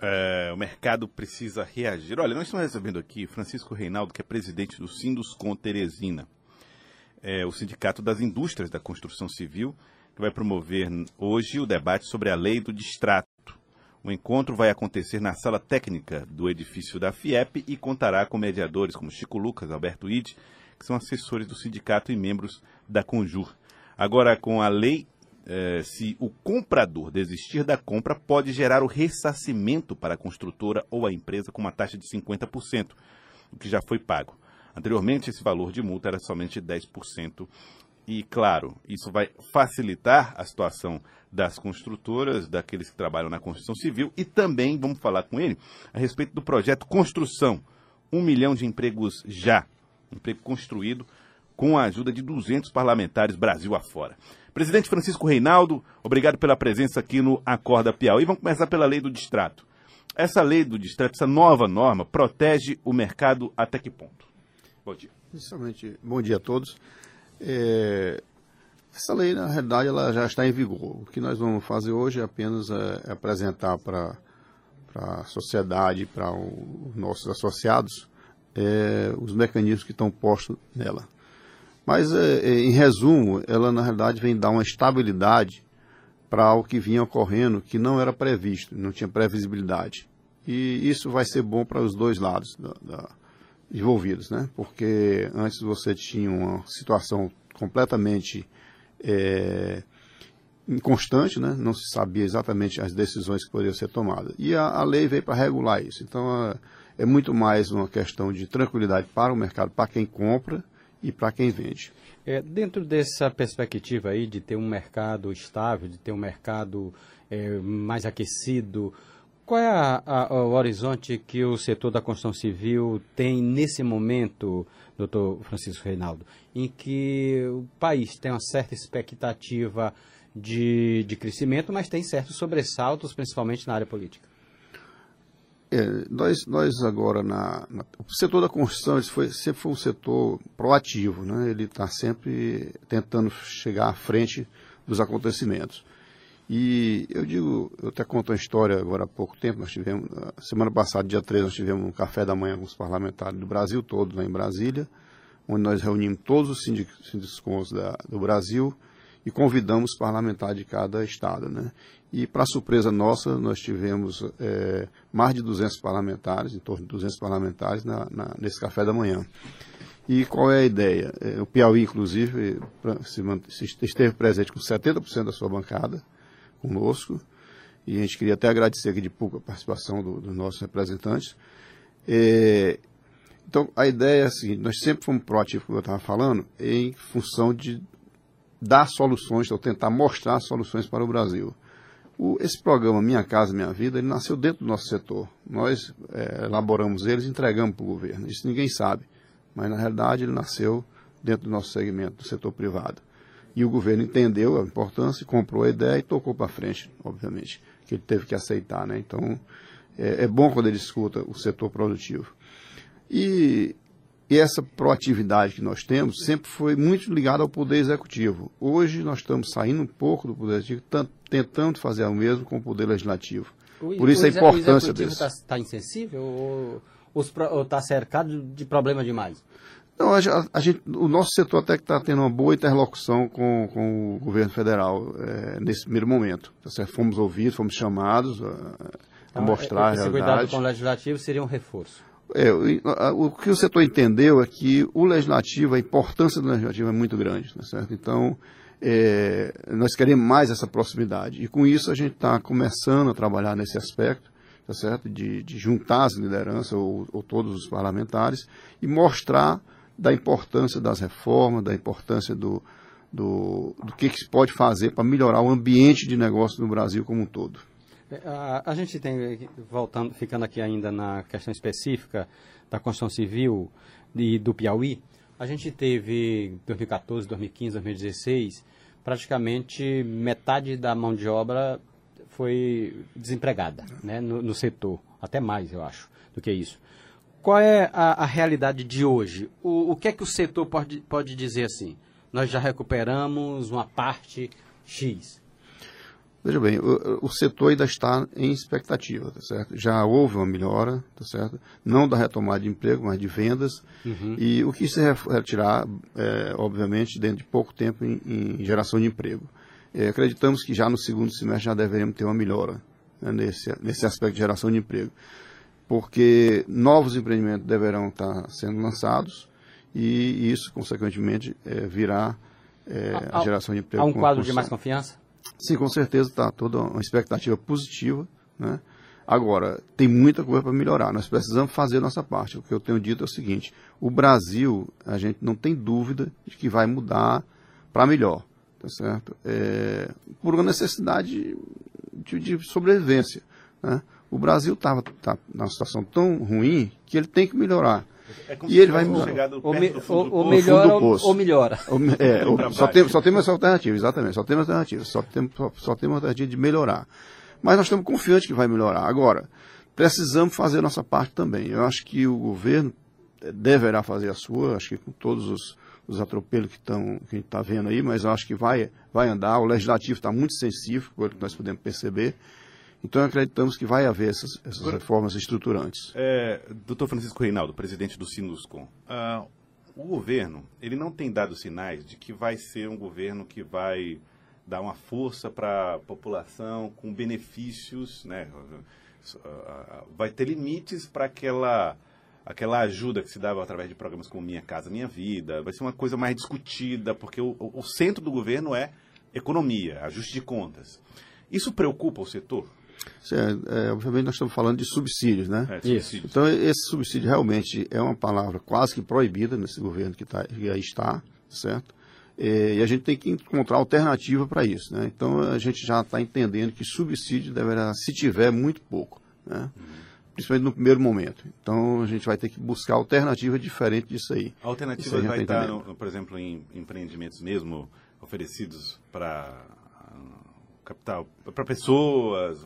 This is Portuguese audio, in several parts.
é, o mercado precisa reagir. Olha, nós estamos recebendo aqui Francisco Reinaldo, que é presidente do Sinduscom Teresina, é, o Sindicato das Indústrias da Construção Civil, que vai promover hoje o debate sobre a lei do distrato. O encontro vai acontecer na sala técnica do edifício da FIEP e contará com mediadores como Chico Lucas, Alberto Ide, que são assessores do sindicato e membros da Conjur. Agora, com a lei eh, se o comprador desistir da compra, pode gerar o ressarcimento para a construtora ou a empresa com uma taxa de 50%, o que já foi pago. Anteriormente, esse valor de multa era somente 10%. E, claro, isso vai facilitar a situação das construtoras, daqueles que trabalham na construção civil, e também vamos falar com ele a respeito do projeto Construção. Um milhão de empregos já, emprego construído, com a ajuda de 200 parlamentares Brasil afora. Presidente Francisco Reinaldo, obrigado pela presença aqui no Acorda Piauí. Vamos começar pela lei do distrato. Essa lei do distrato, essa nova norma, protege o mercado até que ponto? Bom dia. Principalmente, bom dia a todos. É, essa lei, na realidade, ela já está em vigor. O que nós vamos fazer hoje é apenas é, apresentar para a sociedade, para os nossos associados, é, os mecanismos que estão postos nela. Mas, é, é, em resumo, ela na realidade vem dar uma estabilidade para o que vinha ocorrendo que não era previsto, não tinha previsibilidade. E isso vai ser bom para os dois lados da, da, envolvidos, né? Porque antes você tinha uma situação completamente é, inconstante, né? Não se sabia exatamente as decisões que poderiam ser tomadas. E a, a lei veio para regular isso. Então, é, é muito mais uma questão de tranquilidade para o mercado, para quem compra, e para quem vende. É, dentro dessa perspectiva aí de ter um mercado estável, de ter um mercado é, mais aquecido, qual é a, a, o horizonte que o setor da construção civil tem nesse momento, doutor Francisco Reinaldo, em que o país tem uma certa expectativa de, de crescimento, mas tem certos sobressaltos, principalmente na área política? É, nós, nós agora, na, na, o setor da construção foi, sempre foi um setor proativo, né? ele está sempre tentando chegar à frente dos acontecimentos. E eu digo, eu até conto uma história agora há pouco tempo, nós tivemos, semana passada, dia 3, nós tivemos um café da manhã com os parlamentares do Brasil todo, lá em Brasília, onde nós reunimos todos os sindicatos do Brasil, e convidamos parlamentares de cada estado. Né? E, para surpresa nossa, nós tivemos é, mais de 200 parlamentares, em torno de 200 parlamentares, na, na, nesse café da manhã. E qual é a ideia? É, o Piauí, inclusive, se, se esteve presente com 70% da sua bancada conosco, e a gente queria até agradecer aqui de pouco a participação dos do nossos representantes. É, então, a ideia é a seguinte: nós sempre fomos proativos, como eu estava falando, em função de dar soluções, ou tentar mostrar soluções para o Brasil. O, esse programa Minha Casa Minha Vida, ele nasceu dentro do nosso setor. Nós é, elaboramos eles e entregamos para o governo. Isso ninguém sabe. Mas, na realidade, ele nasceu dentro do nosso segmento, do setor privado. E o governo entendeu a importância, comprou a ideia e tocou para frente, obviamente, que ele teve que aceitar. Né? Então, é, é bom quando ele escuta o setor produtivo. E e essa proatividade que nós temos sempre foi muito ligada ao poder executivo. Hoje nós estamos saindo um pouco do poder executivo, tentando fazer o mesmo com o poder legislativo. O, Por isso a importância desse. O está tá insensível ou está cercado de problema demais? Não, a, a gente, o nosso setor até que está tendo uma boa interlocução com, com o governo federal é, nesse primeiro momento. Tá fomos ouvidos, fomos chamados a, a então, mostrar esse a realidade. Esse cuidado com o legislativo seria um reforço. É, o, que o setor entendeu é que o legislativo, a importância do legislativo é muito grande, tá certo? Então, é, nós queremos mais essa proximidade. E com isso a gente está começando a trabalhar nesse aspecto, tá certo? De, de juntar as lideranças ou, ou, todos os parlamentares e mostrar da importância das reformas, da importância do, do, do que, que se pode fazer para melhorar o ambiente de negócio no Brasil como um todo. A, a, gente tem, voltando, ficando aqui ainda na questão específica da construção civil e do Piauí, a gente teve 2014, 2015, 2016, praticamente metade da mão de obra foi desempregada né, no, no setor, até mais, eu acho, do que isso. Qual é a, a realidade de hoje? O, o que é que o setor pode, pode dizer assim? Nós já recuperamos uma parte X Veja bem, o, o, setor ainda está em expectativa, tá certo? Já houve uma melhora, tá certo? Não da retomada de emprego, mas de vendas. Uhum. E o que se retirar, é, obviamente, dentro de pouco tempo em, em geração de emprego. É, acreditamos que já no segundo semestre já deveremos ter uma melhora né, nesse, nesse aspecto de geração de emprego. Porque novos empreendimentos deverão estar sendo lançados e isso, consequentemente, é, virá é, a geração de emprego. Há um quadro de mais confiança? Sim, com certeza está toda uma expectativa positiva. Né? Agora, tem muita coisa para melhorar. Nós precisamos fazer nossa parte. O que eu tenho dito é o seguinte: o Brasil, a gente não tem dúvida de que vai mudar para melhor, tá certo? É, por uma necessidade de, de sobrevivência. Né? O Brasil estava tá numa situação tão ruim que ele tem que melhorar. É e ele vai melhorar. Ou, me, ou, ou melhora ou, melhora. É, ou, só, tem, só temos essa alternativa, exatamente. Só temos alternativa. Só temos só, só temos alternativa de melhorar. Mas nós estamos confiantes que vai melhorar. Agora, precisamos fazer a nossa parte também. Eu acho que o governo deverá fazer a sua, acho que com todos os, os atropelos que, estão, que a gente está vendo aí, mas eu acho que vai, vai andar. O legislativo está muito sensível, pelo que nós podemos perceber. Então acreditamos que vai haver essas, essas reformas estruturantes. É, doutor Francisco Reinaldo, presidente do Sinuscom, uh, o governo ele não tem dado sinais de que vai ser um governo que vai dar uma força para a população com benefícios, né? vai ter limites para aquela aquela ajuda que se dava através de programas como Minha Casa Minha Vida, vai ser uma coisa mais discutida, porque o, o centro do governo é economia, ajuste de contas. Isso preocupa o setor? É, é, obviamente nós estamos falando de subsídios, né? É, Isso. Então esse subsídio realmente é uma palavra quase que proibida nesse governo que, tá, que aí está, certo? É, e a gente tem que encontrar alternativa para isso, né? Então a gente já está entendendo que subsídio deverá, se tiver, muito pouco, né? Uhum. Principalmente no primeiro momento. Então a gente vai ter que buscar alternativa diferente disso aí. A alternativa vai tá estar, no, por exemplo, em empreendimentos mesmo oferecidos para capital para pessoas,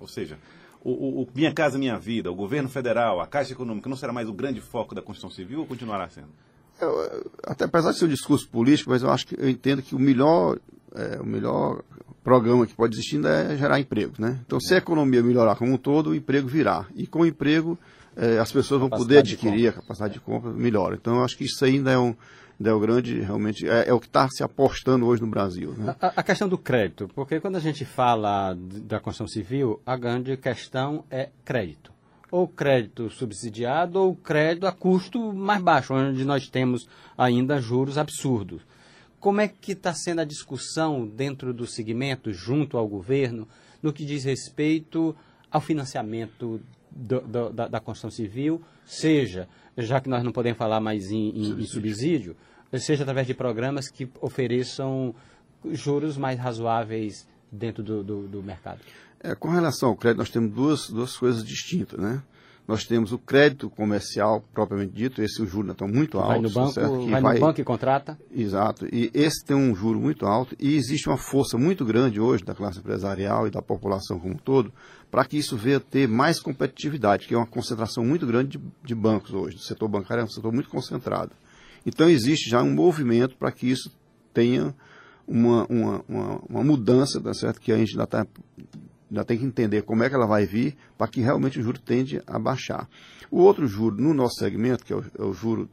ou seja, o, o, Minha Casa Minha Vida, o governo federal, a Caixa Econômica, não será mais o grande foco da Constituição Civil ou continuará sendo? Eu, até apesar de ser um discurso político, mas eu acho que eu entendo que o melhor, é, o melhor programa que pode existir ainda é gerar emprego, né? Então, se a economia melhorar como um todo, o emprego virá. E com o emprego, é, as pessoas vão poder adquirir a capacidade de compra melhor. Então, eu acho que isso ainda é um, o grande, realmente, é, é o que está se apostando hoje no Brasil. Né? A, a, questão do crédito, porque quando a gente fala da construção civil, a grande questão é crédito. Ou crédito subsidiado ou crédito a custo mais baixo, onde nós temos ainda juros absurdos. Como é que está sendo a discussão dentro do segmento, junto ao governo, no que diz respeito ao financiamento do, do, da, da, construção civil, seja, já que nós não podemos falar mais em, em, em subsídio, seja através de programas que ofereçam juros mais razoáveis dentro do, do, do mercado? É, com relação ao crédito, nós temos duas, duas coisas distintas, né? Nós temos o crédito comercial, propriamente dito, esse juro está muito alto. Vai no banco, certo? vai, vai no banco e contrata. Exato, e esse tem um juro muito alto e existe uma força muito grande hoje da classe empresarial e da população como um todo para que isso venha ter mais competitividade, que é uma concentração muito grande de, de bancos hoje. O setor bancário é um setor muito concentrado. Então existe já um movimento para que isso tenha uma, uma, uma, uma mudança, tá certo? que a gente ainda, tá, ainda tem que entender como é que ela vai vir para que realmente o juro tende a baixar. O outro juro no nosso segmento, que é o, é o juro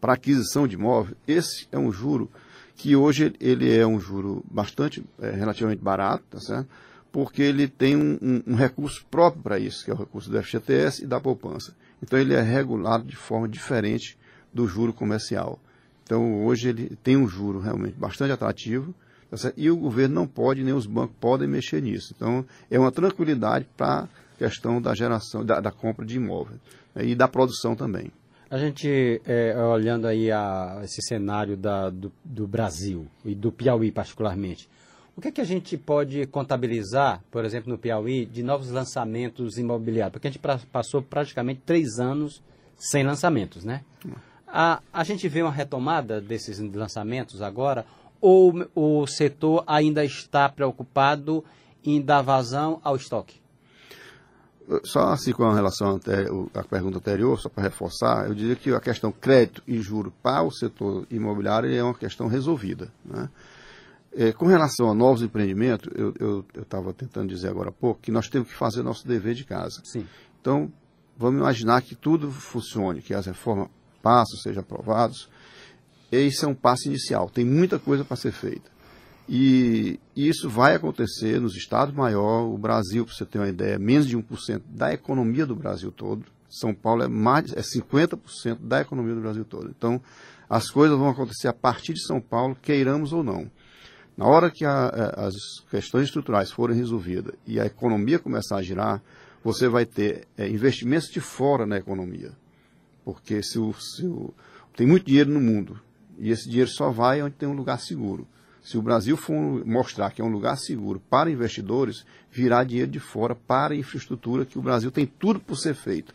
para aquisição de imóvel, esse é um juro que hoje ele é um juro bastante, é, relativamente barato, tá certo? porque ele tem um, um, um recurso próprio para isso, que é o recurso do FGTS e da poupança. Então ele é regulado de forma diferente do juro comercial. Então, hoje ele tem um juro realmente bastante atrativo, e o governo não pode, nem os bancos podem mexer nisso. Então, é uma tranquilidade para a questão da geração, da, da compra de imóvel né, e da produção também. A gente, é, olhando aí a, esse cenário da, do, do, Brasil e do Piauí particularmente, o que, é que a gente pode contabilizar, por exemplo, no Piauí, de novos lançamentos imobiliários? Porque a gente pra, passou praticamente três anos sem lançamentos, né? Hum. A, a gente vê uma retomada desses lançamentos agora ou o setor ainda está preocupado em dar vazão ao estoque? Só assim com relação à pergunta anterior, só para reforçar, eu diria que a questão crédito e juro para o setor imobiliário é uma questão resolvida. Né? É, com relação a novos empreendimentos, eu estava tentando dizer agora há pouco que nós temos que fazer nosso dever de casa. Sim. Então, vamos imaginar que tudo funcione, que as reformas passem, sejam aprovadas. Esse é um passo inicial. Tem muita coisa para ser feita. E isso vai acontecer nos estados maiores. O Brasil, para você ter uma ideia, é menos de 1% da economia do Brasil todo. São Paulo é mais é 50% da economia do Brasil todo. Então, as coisas vão acontecer a partir de São Paulo, queiramos ou não. Na hora que a, as questões estruturais forem resolvidas e a economia começar a girar, você vai ter é, investimentos de fora na economia. Porque se o, se o, tem muito dinheiro no mundo e esse dinheiro só vai onde tem um lugar seguro. Se o Brasil for mostrar que é um lugar seguro para investidores, virá dinheiro de fora para infraestrutura que o Brasil tem tudo por ser feito.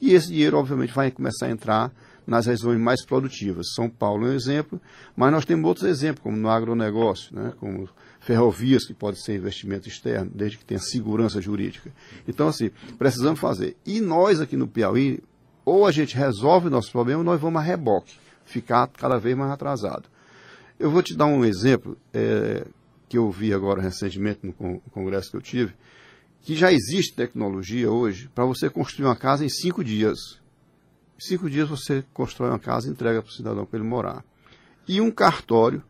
E esse dinheiro, obviamente, vai começar a entrar nas regiões mais produtivas. São Paulo é um exemplo, mas nós temos outros exemplos, como no agronegócio, né, como ferrovias, que pode ser investimento externo, desde que tenha segurança jurídica. Então, assim, precisamos fazer. E nós aqui no Piauí, ou a gente resolve o nosso problema, ou nós vamos a reboque, ficar cada vez mais atrasado. Eu vou te dar um exemplo é, que eu vi agora recentemente no congresso que eu tive, que já existe tecnologia hoje para você construir uma casa em cinco dias. Em cinco dias você constrói uma casa e entrega para o cidadão para ele morar. E um cartório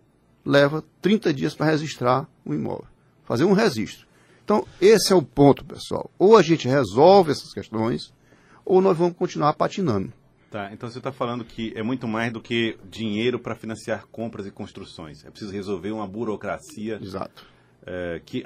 leva 30 dias para registrar um imóvel, fazer um registro. Então, esse é o ponto, pessoal. Ou a gente resolve essas questões, ou nós vamos continuar patinando. Tá, então você está falando que é muito mais do que dinheiro para financiar compras e construções. É preciso resolver uma burocracia. Exato. É, que,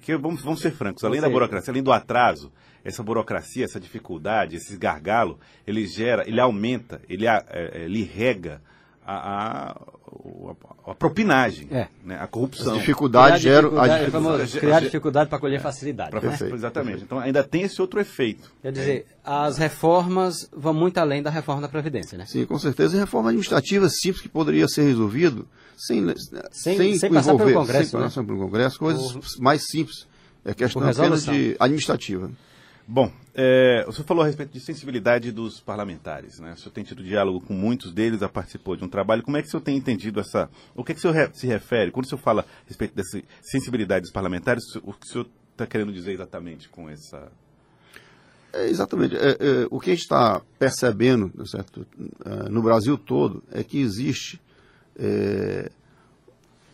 que, vamos, vamos, ser francos, além da burocracia, além do atraso, essa burocracia, essa dificuldade, esse gargalo, ele gera, ele aumenta, ele, é, é, ele rega a, a, a propinagem, é. né? a corrupção. As dificuldades geram... Dificuldade, criar dificuldade para colher facilidade. Pra, né? Exatamente. Então ainda tem esse outro efeito. Quer dizer, as reformas vão muito além da reforma da Previdência, né? Sim, com certeza. E reforma administrativa simples que poderia ser resolvido sem, sem, sem, sem passar pelo Congresso. Sem né? passar pelo Congresso, coisas mais simples. É questão apenas de administrativa. Bom, é, o senhor falou a respeito de sensibilidade dos parlamentares, né? O senhor tem tido diálogo com muitos deles, já participou de um trabalho. Como é que o senhor tem entendido essa... O que, é que o senhor se refere? Quando o senhor fala a respeito dessa sensibilidade dos parlamentares, o que o senhor está querendo dizer exatamente com essa... É, exatamente. É, é, o que a gente está percebendo tá certo, é, no Brasil todo é que existe é,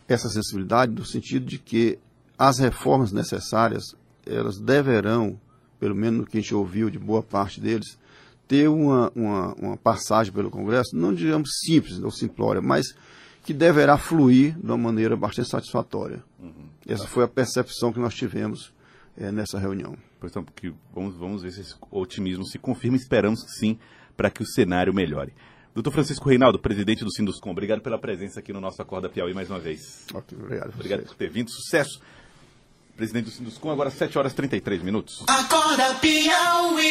essa sensibilidade no sentido de que as reformas necessárias elas deverão pelo menos no que a gente ouviu de boa parte deles, ter uma, uma, uma passagem pelo Congresso, não digamos simples ou simplória, mas que deverá fluir de uma maneira bastante satisfatória. Uhum. Essa foi a percepção que nós tivemos é, nessa reunião. Então, porque vamos, vamos ver se esse otimismo se confirma, esperamos que sim, para que o cenário melhore. Doutor Francisco Reinaldo, presidente do Sinduscom, obrigado pela presença aqui no nosso Acorda Piauí mais uma vez. Ok, obrigado. Obrigado por ter vindo. Sucesso presidente do Sinduscom, agora 7 horas e 33 minutos. Acorda Piauí.